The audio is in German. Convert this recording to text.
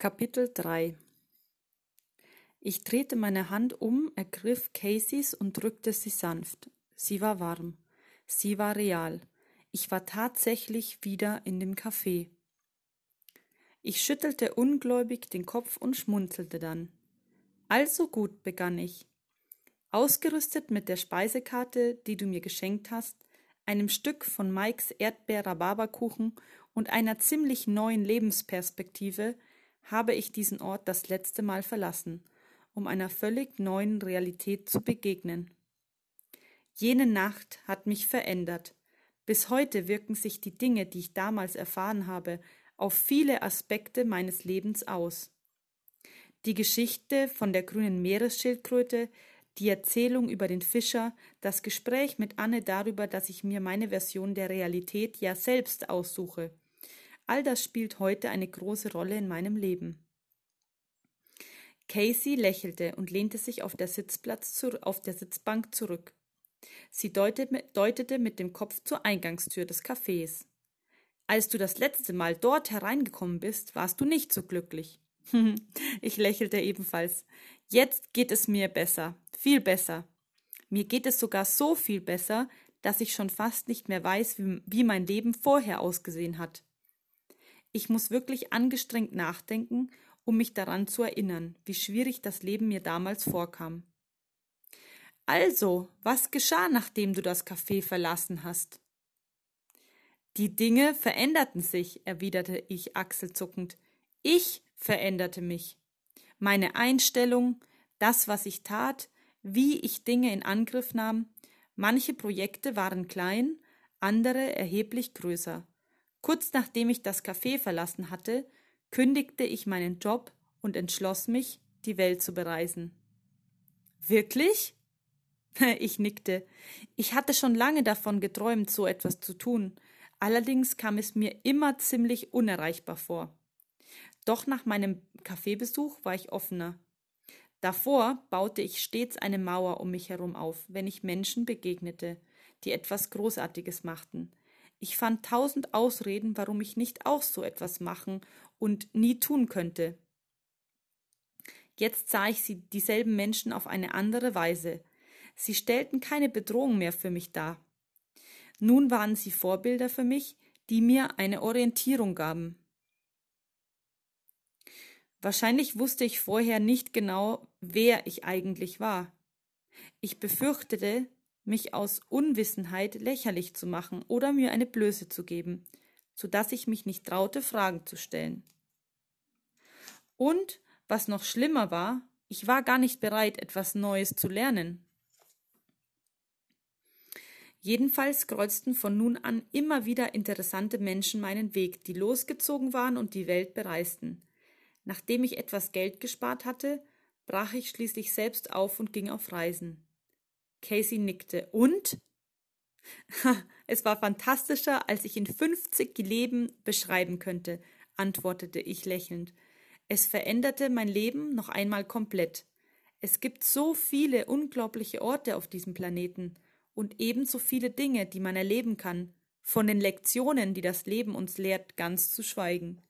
Kapitel 3 Ich drehte meine Hand um, ergriff Caseys und drückte sie sanft. Sie war warm. Sie war real. Ich war tatsächlich wieder in dem Café. Ich schüttelte ungläubig den Kopf und schmunzelte dann. Also gut, begann ich. Ausgerüstet mit der Speisekarte, die du mir geschenkt hast, einem Stück von Mikes Erdbeer-Rhabarberkuchen und einer ziemlich neuen Lebensperspektive habe ich diesen Ort das letzte Mal verlassen, um einer völlig neuen Realität zu begegnen. Jene Nacht hat mich verändert. Bis heute wirken sich die Dinge, die ich damals erfahren habe, auf viele Aspekte meines Lebens aus. Die Geschichte von der grünen Meeresschildkröte, die Erzählung über den Fischer, das Gespräch mit Anne darüber, dass ich mir meine Version der Realität ja selbst aussuche, All das spielt heute eine große Rolle in meinem Leben. Casey lächelte und lehnte sich auf der, Sitzplatz auf der Sitzbank zurück. Sie deutete mit dem Kopf zur Eingangstür des Cafés. Als du das letzte Mal dort hereingekommen bist, warst du nicht so glücklich. ich lächelte ebenfalls. Jetzt geht es mir besser, viel besser. Mir geht es sogar so viel besser, dass ich schon fast nicht mehr weiß, wie, wie mein Leben vorher ausgesehen hat. Ich muss wirklich angestrengt nachdenken, um mich daran zu erinnern, wie schwierig das Leben mir damals vorkam. Also, was geschah, nachdem du das Café verlassen hast? Die Dinge veränderten sich, erwiderte ich achselzuckend. Ich veränderte mich. Meine Einstellung, das, was ich tat, wie ich Dinge in Angriff nahm, manche Projekte waren klein, andere erheblich größer. Kurz nachdem ich das Café verlassen hatte, kündigte ich meinen Job und entschloss mich, die Welt zu bereisen. Wirklich? Ich nickte. Ich hatte schon lange davon geträumt, so etwas zu tun, allerdings kam es mir immer ziemlich unerreichbar vor. Doch nach meinem Kaffeebesuch war ich offener. Davor baute ich stets eine Mauer um mich herum auf, wenn ich Menschen begegnete, die etwas Großartiges machten, ich fand tausend Ausreden, warum ich nicht auch so etwas machen und nie tun könnte. Jetzt sah ich sie dieselben Menschen auf eine andere Weise. Sie stellten keine Bedrohung mehr für mich dar. Nun waren sie Vorbilder für mich, die mir eine Orientierung gaben. Wahrscheinlich wusste ich vorher nicht genau, wer ich eigentlich war. Ich befürchtete, mich aus Unwissenheit lächerlich zu machen oder mir eine Blöße zu geben, so dass ich mich nicht traute, Fragen zu stellen. Und, was noch schlimmer war, ich war gar nicht bereit, etwas Neues zu lernen. Jedenfalls kreuzten von nun an immer wieder interessante Menschen meinen Weg, die losgezogen waren und die Welt bereisten. Nachdem ich etwas Geld gespart hatte, brach ich schließlich selbst auf und ging auf Reisen. Casey nickte. Und? es war fantastischer, als ich in fünfzig Leben beschreiben könnte, antwortete ich lächelnd. Es veränderte mein Leben noch einmal komplett. Es gibt so viele unglaubliche Orte auf diesem Planeten und ebenso viele Dinge, die man erleben kann, von den Lektionen, die das Leben uns lehrt, ganz zu schweigen.